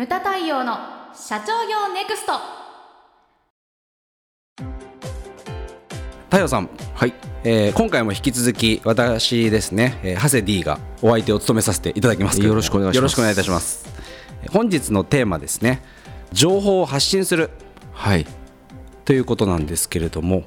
ムタ太陽の社長業ネクスト。太陽さん、はい。えー今回も引き続き私ですね、えー、長谷 D がお相手を務めさせていただきますよろしくお願いします。よろしくお願いいたします。えー本日のテーマですね情報を発信する。はい。ということなんですけれども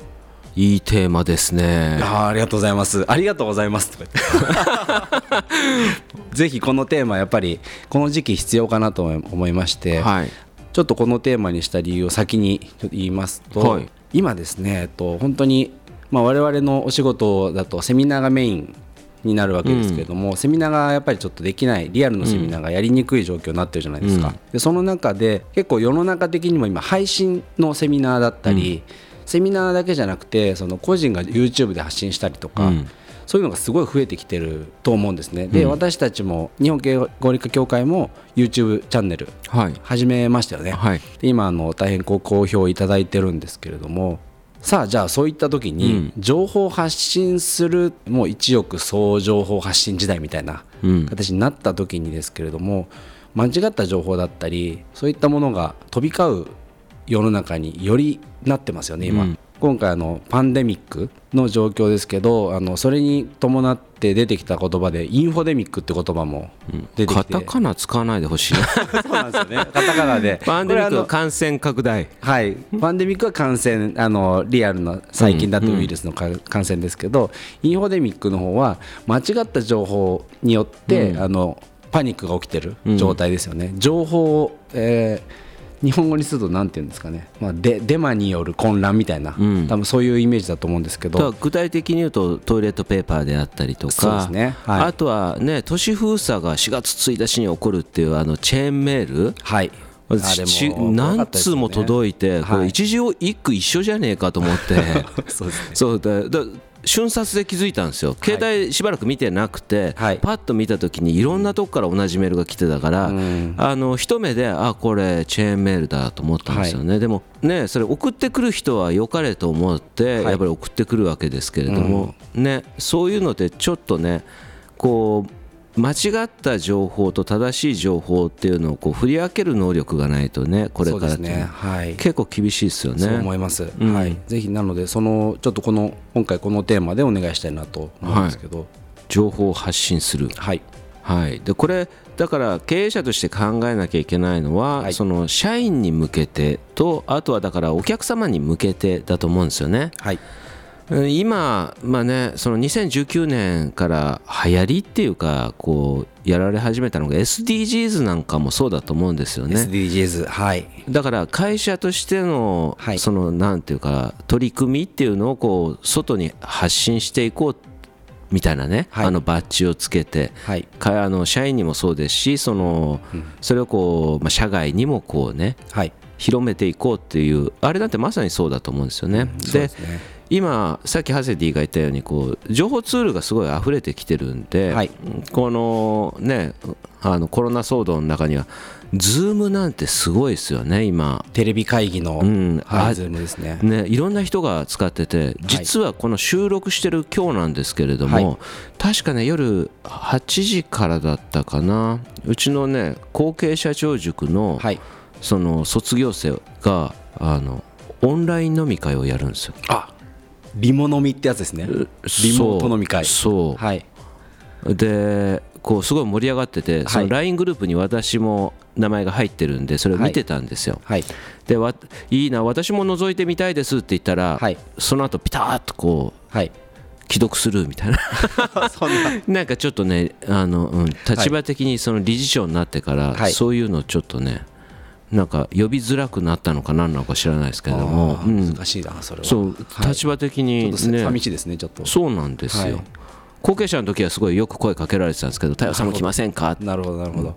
いいテーマですね。あーありがとうございます。ありがとうございますとか言って。ぜひこのテーマやっぱりこの時期必要かなと思いまして、はい。ちょっとこのテーマにした理由を先に言いますと、はい。今ですね、えっと、本当に、まあ、我々のお仕事だとセミナーがメインになるわけですけれども、セミナーがやっぱりちょっとできないリアルのセミナーがやりにくい状況になってるじゃないですか、うん。でその中で結構世の中的にも今配信のセミナーだったり、セミナーだけじゃなくてその個人が YouTube で発信したりとか、うん。そういうのがすごい増えてきてると思うんですね。で、うん。私たちも日本経営合理化協会も YouTube チャンネルはい。始めましたよね。はい。で今あの大変ご好評いただいてるんですけれども。さあじゃあそういった時に情報発信するもう一億総情報発信時代みたいなうん。形になった時にですけれども間違った情報だったりそういったものが飛び交う世の中によりなってますよね今。うん。今回あのパンデミックの状況ですけどあのそれに伴って出てきた言葉でインフォデミックって言葉も出てきて、カタカナ使わないでほしいな。そうなんですよね。カタカナで。パンデミックこれあの感染拡大。はい、パンデミックは感染あのリアルな最近だとウイルスのか感染ですけど、インフォデミックの方は間違った情報によって、あのパニックが起きてる状態ですよね、情報を、えー日本語にすると何て言うんですかね、まあ、デデマによる混乱みたいな、ん。多分そういうイメージだと思うんですけど。具体的に言うとトイレットペーパーであったりとか。そうですね。はい。あとはね都市封鎖が4月1日に起こるっていうあのチェーンメール。はい。あれも何通も届いて、こはい。れ一時一句一緒じゃねえかと思って。そうですね。そうだだ瞬殺で気づいたんですよ、携帯しばらく見てなくて、はい。パッと見たときにいろんなとこから同じメールが来てたから、ん。あの一目で、あこれ、チェーンメールだと思ったんですよね、でもね、それ、送ってくる人は良かれと思って、はい。やっぱり送ってくるわけですけれども、ね、そういうのってちょっとね、こう間違った情報と正しい情報っていうのをこう振り分ける能力がないとね、これからね。はい。結構厳しいですよそうね。思います、うん。はい、ぜひなのでそのちょっとこの今回このテーマでお願いしたいなと思うんですけど。情報を発信する。はい、はい、でこれだから経営者として考えなきゃいけないのは、はい。その社員に向けてとあとはだからお客様に向けてだと思うんですよね。はい。うん今、まあね、その2019年から流行りっていうかこうやられ始めたのが SDGs なんかもそうだと思うんですよね。SDGs はい。だから会社としてのはい。そのなんていうか取り組みっていうのをこう外に発信していこうみたいなね、はい。あのバッジをつけて。はい。かあの社員にもそうですしその、それをこう、まあ、社外にもこうねはい。広めていこうっていうあれなんてまさにそうだと思うんですよね。そうでですね今さっきハセディが言ったようにこう情報ツールがすごい溢れてきてるんで、はい。このねあのコロナ騒動の中には Zoom なんてすごいですよね今。テレビ会議の、うん。あはい、 Zoom ですね。ね、いろんな人が使ってて実はこの収録してる今日なんですけれども、はい。確かね夜8時からだったかな。うちのね後継社長塾のはい。その卒業生があのオンライン飲み会をやるんですよ。あリモ飲みってやつですね。リモート飲み会。そうはい。でこうすごい盛り上がっててその LINE グループに私も名前が入ってるんでそれを見てたんですよ。はい。でわいいな私も覗いてみたいですって言ったら、はい。その後ピタッとこうはい。既読するみたいな。な。なんかちょっとねあの、うん、立場的にその理事長になってから、はい。そういうのちょっとねなんか呼びづらくなったのか何なのか知らないですけれども、うん、難しいなそれは。そう、はい。立場的にとね寂しいですねちょっと。そうなんですよ、はい。後継者の時はすごいよく声かけられてたんですけど「太陽さんも来ませんか?」っなるほどなるほど、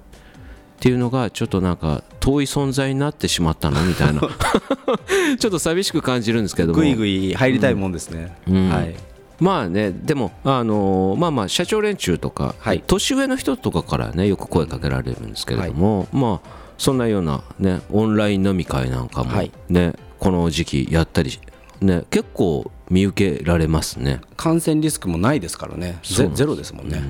ていうのがちょっとなんか遠い存在になってしまったのみたいな。ちょっと寂しく感じるんですけども。ぐいぐい入りたいもんですね、ん。はい。まあねでもあのーまあまあ社長連中とか、はい。年上の人とかからねよく声かけられるんですけれども、まあそんなようなねオンライン飲み会なんかもはい。ね、この時期やったりね結構見受けられますね。感染リスクもないですからね。ゼロですもんね、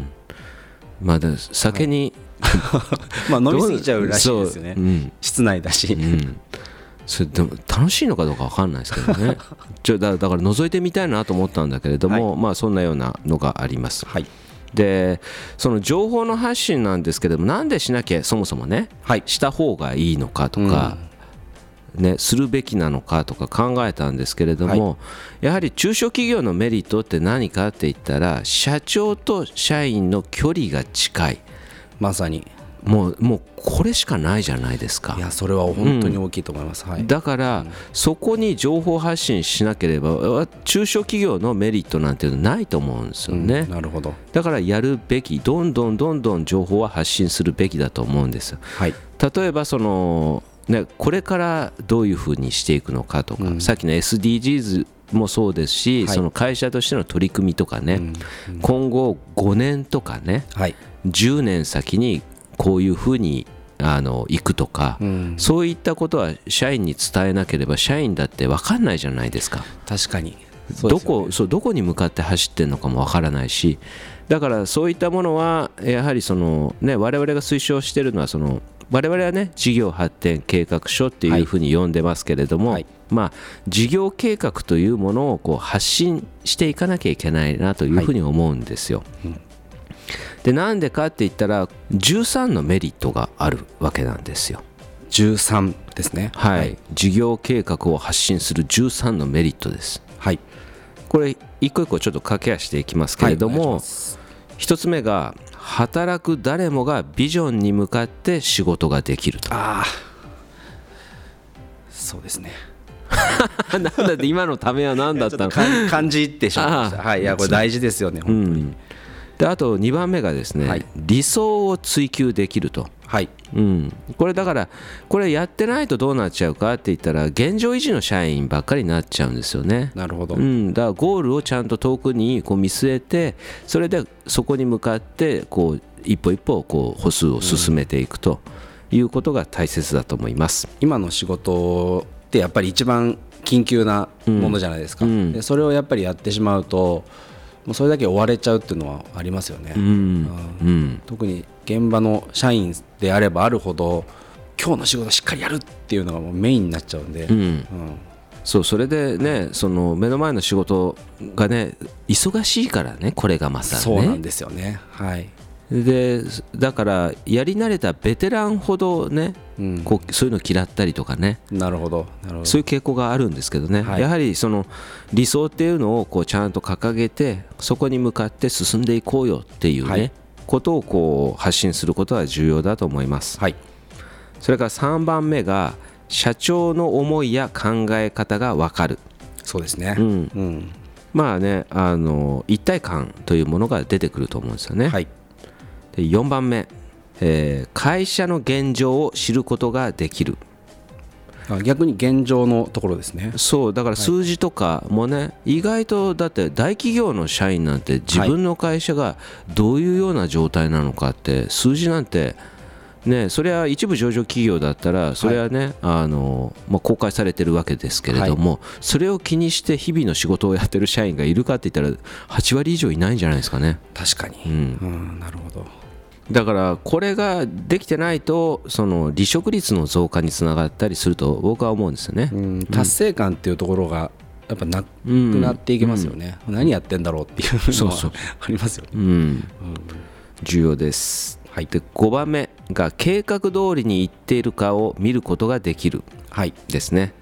まあ、で酒に まあ飲みすぎちゃうらしいですよね、そううん。室内だし、うん、それでも楽しいのかどうか分かんないですけどね。ちょだだから覗いてみたいなと思ったんだけれども、まあそんなようなのがあります。はいでその情報の発信なんですけどもなんでしなきゃそもそもね、はい。した方がいいのかとか、ね、するべきなのかとか考えたんですけれども、やはり中小企業のメリットって何かって言ったら社長と社員の距離が近い。まさにもうもうこれしかないじゃないですか。い。やそれは本当に大きいと思います、はい。だから、そこに情報発信しなければ中小企業のメリットなんていうのないと思うんですよね、うんなるほど。だからやるべきどんどんどんどん情報は発信するべきだと思うんですよ。はい。例えばその、ね、これからどういうふうにしていくのかとか、さっきの SDGs もそうですし、はい。その会社としての取り組みとかね、今後5年とかねはい。10年先にこういうふうにあの行くとか、ん。そういったことは社員に伝えなければ社員だって分かんないじゃないですか。確かに。そうどこそうどこに向かって走ってるのかもわからないし。だからそういったものはやはりその、ね、我々が推奨しているのはその我々はね事業発展計画書っていうふうに呼んでますけれども、はい。まあ、事業計画というものをこう発信していかなきゃいけないなというふうに思うんですよ。でなんでかって言ったら13のメリットがあるわけなんですよ。13ですね。はい、事業計画を発信する13のメリットです。はい。これ一個一個ちょっと駆け足していきますけれどもい。します。一つ目が働く誰もがビジョンに向かって仕事ができると。ああそうですね。なんだって今のためは何だったの？感じってしまいました。はい。いやこれ大事ですよねう本当に。んであと2番目がですね、はい。理想を追求できると、はい。うん、これだからこれやってないとどうなっちゃうかって言ったら現状維持の社員ばっかりになっちゃうんですよね。なるほど、うん、だからゴールをちゃんと遠くにこう見据えてそれでそこに向かってこう一歩一歩こう歩数を進めていくということが大切だと思います。今の仕事ってやっぱり一番緊急なものじゃないですか、うん。でそれをやっぱりやってしまうともうそれだけ追われちゃうっていうのはありますよね、うん。うん。特に現場の社員であればあるほど今日の仕事しっかりやるっていうのがもうメインになっちゃうんで、うん。うん。そうそれでねその目の前の仕事がね忙しいからねこれがまたね。そうなんですよね。はい、でだからやり慣れたベテランほどね、うん。こうそういうの嫌ったりとかね。なるほど。なるほど。そういう傾向があるんですけどね、はい。やはりその理想っていうのをこうちゃんと掲げてそこに向かって進んでいこうよっていうね、はい。ことをこう発信することは重要だと思います。はい。それから3番目が社長の思いや考え方が分かる。そうですね、うん。うん。まあねあの一体感というものが出てくると思うんですよね、はい。で4番目、えー会社の現状を知ることができる。あ逆に現状のところですね。そうだから数字とかもね、意外とだって大企業の社員なんて自分の会社がどういうような状態なのかって数字なんてねそれは一部上場企業だったらそれはね、あのまあ、公開されてるわけですけれども、それを気にして日々の仕事をやってる社員がいるかって言ったら8割以上いないんじゃないですかね。確かに、うん。うんなるほどだからこれができてないとその離職率の増加につながったりすると僕は思うんですよね。うん達成感っていうところがやっぱなくうんなっていきますよね、何やってんだろうっていうのはそうそうありますよね、うん、重要です。はい。で5番目が計画通りにいっているかを見ることができる。はい。ですね。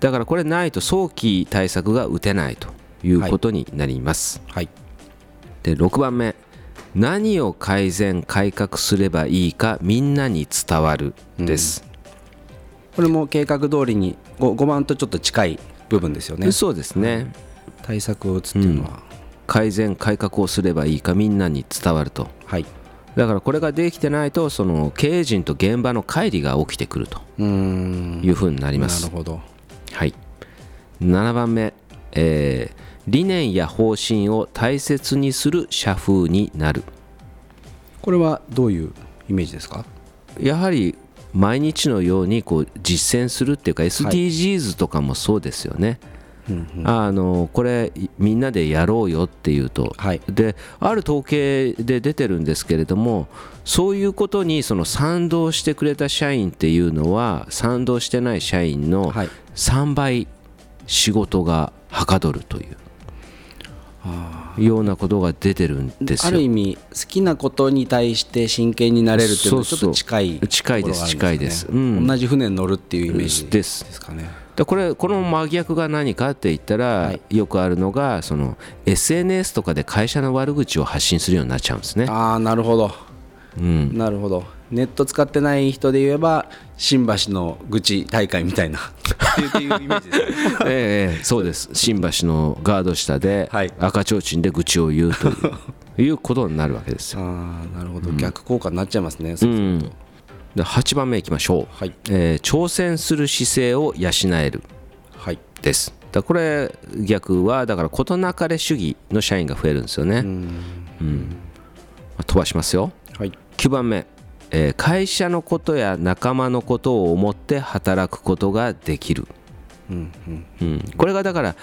だからこれないと早期対策が打てないということになります。はい。で6番目何を改善改革すればいいかみんなに伝わるです。これも計画通りに 5, 5番とちょっと近い部分ですよね。そうですね。対策を打つっていうのは、改善改革をすればいいかみんなに伝わると。はい。だからこれができてないとその経営陣と現場の乖離が起きてくると。いうふうになりまなするほど。はい。7番目、えー理念や方針を大切にする社風になる。これはどういうイメージですか？やはり毎日のようにこう実践するっていうか SDGs とかもそうですよね、あのこれみんなでやろうよっていうと、はい。である統計で出てるんですけれどもそういうことにその賛同してくれた社員っていうのは賛同してない社員のはい。3倍仕事がはかどるというようなことが出てるんですよ。ある意味好きなことに対して真剣になれるっていうのはちょっと近いそうそう近いです近いです。うん。同じ船に乗るっていうイメージです。かね。でこれこの真逆が何かって言ったら、はい。よくあるのがその SNS とかで会社の悪口を発信するようになっちゃうんですね。ああなるほど。うん、なるほどネット使ってない人で言えば新橋の愚痴大会みたいな。っていうイメージですね。ええええそうです。新橋のガード下ではい。赤ちょうちんで愚痴を言うといういうことになるわけですよ。ああなるほど、逆効果になっちゃいますね、そうすると。で8番目いきましょう、はい。えー挑戦する姿勢を養える。はい。です。だこれ逆はだから事なかれ主義の社員が増えるんですよね、うん。まあ飛ばしますよ。はい。9番目、えー会社のことや仲間のことを思って働くことができる、うんこれがだから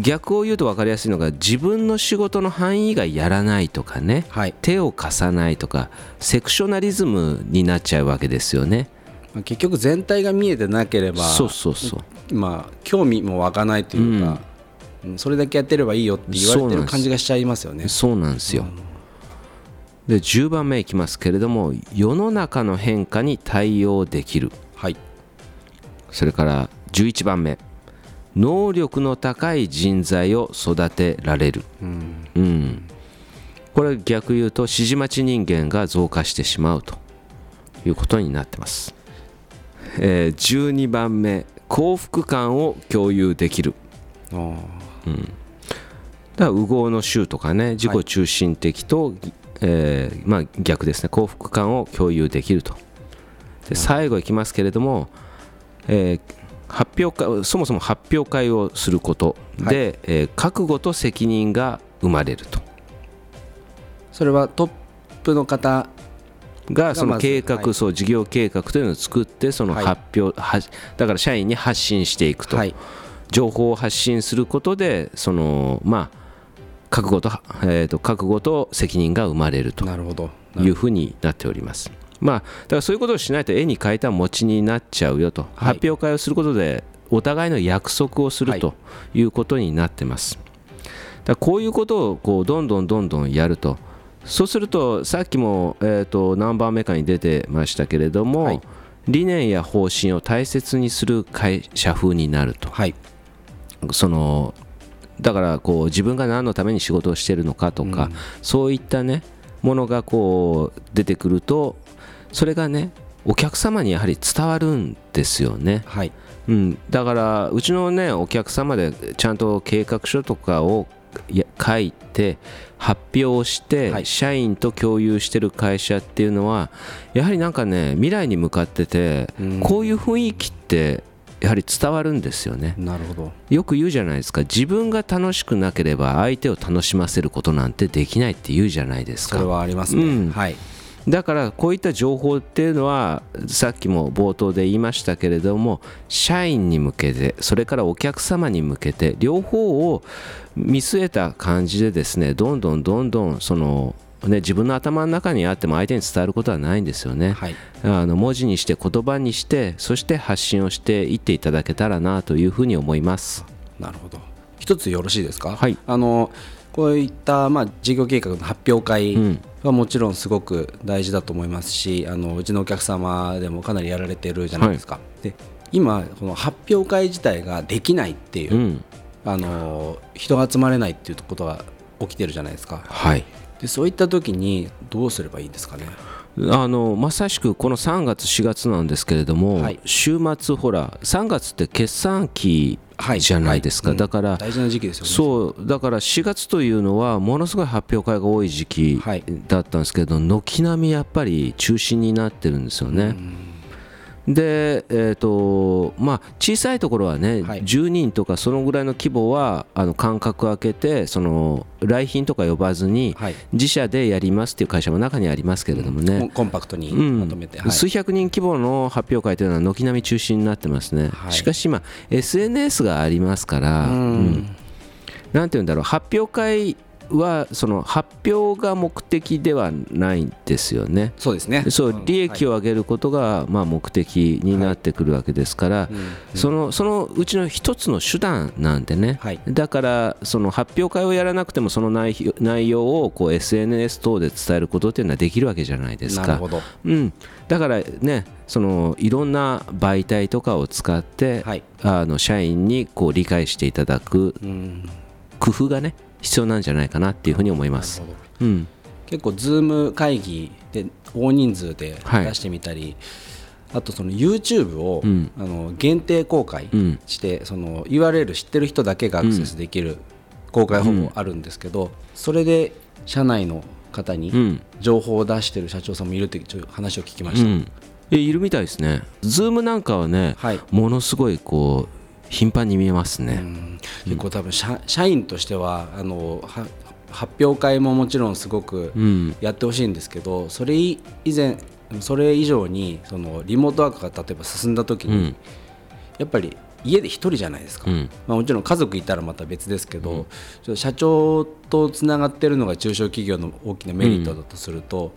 逆を言うと分かりやすいのが自分の仕事の範囲以外やらないとかね、はい。手を貸さないとかセクショナリズムになっちゃうわけですよね。まあ結局全体が見えてなければそうそうそう。まあ興味も湧かないというか、うん。それだけやってればいいよって言われてる感じがしちゃいますよね。そうなんですよ。で10番目いきますけれども世の中の変化に対応できる。はい。それから11番目。能力の高い人材を育てられる、うん。これ逆言うと指示待ち人間が増加してしまうと。いうことになってます、えー12番目。幸福感を共有できる。あー。だから右往の衆とかね自己中心的と、えーまあ、逆ですね。幸福感を共有できると。で最後いきますけれども、えー発表会そもそも発表会をすることで、えー覚悟と責任が生まれると。それはトップの方がその計画、はい。そう事業計画というのを作ってそのはい。発表、はだから社員に発信していくと、はい。情報を発信することでそのまあ覚悟と,、えーと覚悟と責任が生まれるとなるほど。いうふうになっております。まあ、だからそういうことをしないと絵に描いた餅になっちゃうよと、はい。発表会をすることでお互いの約束をするはい。ということになってます。だこういうことをこうどんどんどんどんやると。そうするとさっきも、えー、と何番目かに出てましたけれども、はい。理念や方針を大切にする会社風になると。はい。そのだからこう自分が何のために仕事をしているのかとか、そういったねものがこう出てくるとそれがねお客様にやはり伝わるんですよね、はい。うん、だからうちのねお客様でちゃんと計画書とかをや書いて発表して、はい。社員と共有してる会社っていうのはやはりなんかね未来に向かってて、うん。こういう雰囲気ってやはり伝わるんですよね。なるほど。よく言うじゃないですか。自分が楽しくなければ相手を楽しませることなんてできないって言うじゃないですか。それはありますね、うん。はい。だからこういった情報っていうのはさっきも冒頭で言いましたけれども社員に向けてそれからお客様に向けて両方を見据えた感じでですねどんどんどんどんそのね、自分の頭の中にあっても相手に伝わることはないんですよね、はい。あの文字にして言葉にしてそして発信をしていっていただけたらなというふうに思います。なるほど。一つよろしいですか？はい。あのこういった、まあ、事業計画の発表会うん。はもちろんすごく大事だと思いますし、あのうちのお客様でもかなりやられてるじゃないですか、で今この発表会自体ができないっていう、うん。あの人が集まれないっていうことが起きてるじゃないですか。はいでそういった時にどうすればいいんですかね？あのまさしくこの3月4月なんですけれども、はい。週末ほら3月って決算期はいじゃないですか、はい。うんだから大事な時期ですよね。そう。だから4月というのはものすごい発表会が多い時期はい。だったんですけど軒並みやっぱり中止になってるんですよね。で、えーとまあ、小さいところはね、はい。10人とかそのぐらいの規模はあの間隔空けてその来賓とか呼ばずにはい。自社でやりますっていう会社も中にありますけれどもね、コンパクトにうん。まとめて、はい。数百人規模の発表会というのは軒並み中止になってますね、はい。しかし今 SNS がありますから、うん。うん。なんて言うんだろう。発表会はその発表が目的ではないんですよね。そうですね。そう利益を、を上げることがまあ目的になってくるわけですから、そのそのうちの一つの手段なんでね、はい。だからその発表会をやらなくてもその内容内容をこう SNS 等で伝えることっていうのはできるわけじゃないですか。なるほ。ど。うん、だからねそのいろんな媒体とかを使って、はい。あの社員にこう理解していただくうん。工夫がね必要なんじゃないかなっていうふうに思います。うん。結構ズーム会議で大人数ではい。出してみたり、あとその YouTube を、うん。あの限定公開うん。して、その URL 知ってる人だけがアクセスできる公開方法あるんですけど、それで社内の方にうん。情報を出してる社長さんもいるってち話を聞きました、うん、えいるみたいですね。ズームなんかはね、はい。ものすごいこう頻繁に見えますね。うん。結構多分社社員としてはあのは発表会ももちろんすごくうん。やってほしいんですけどそれ以前それ以上にそのリモートワークが例えば進んだ時に、うん。やっぱり家で一人じゃないですか、うん。まあ、もちろん家族いたらまた別ですけど、ちょっと社長とつながってるのが中小企業の大きなメリットだとすると、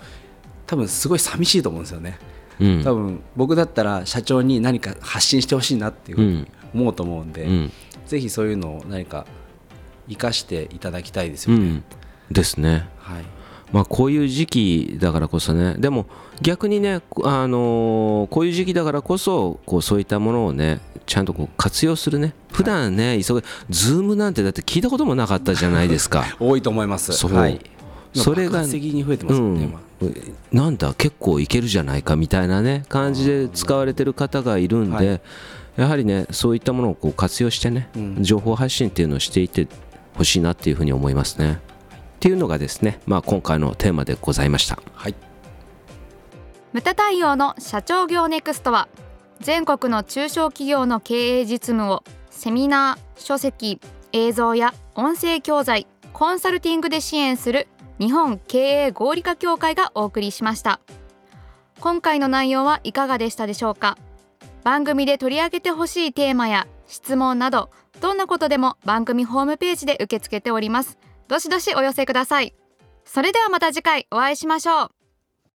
多分すごい寂しいと思うんですよね。うん。多分僕だったら社長に何か発信してほしいなっていう思うと思うんで、うん。ぜひそういうのを何か生かしていただきたいですよね。うん、ですね。はい。まあ、こういう時期だからこそね。でも逆にね、あのーこういう時期だからこそこうそういったものをねちゃんとこう活用するね。普段ね、急げズームなんてだって聞いたこともなかったじゃないですか。多いと思います。そう。はい、それが爆発的に増えてまね、今うん、なんだ結構いけるじゃないかみたいなね感じで使われてる方がいるんで、はいやはりねそういったものをこう活用してね、うん情報発信っていうのをしていってほしいなっていうふうに思いますね。っていうのがですね、まあ、今回のテーマでございました。はいムタ対応の社長業ネクストは全国の中小企業の経営実務をセミナー書籍映像や音声教材コンサルティングで支援する日本経営合理化協会がお送りしました今回の内容はいかがでしたでしょうか？番組で取り上げてほしいテーマや質問などどんなことでも番組ホームページで受け付けております。どしどしお寄せください。それではまた次回お会いしましょう。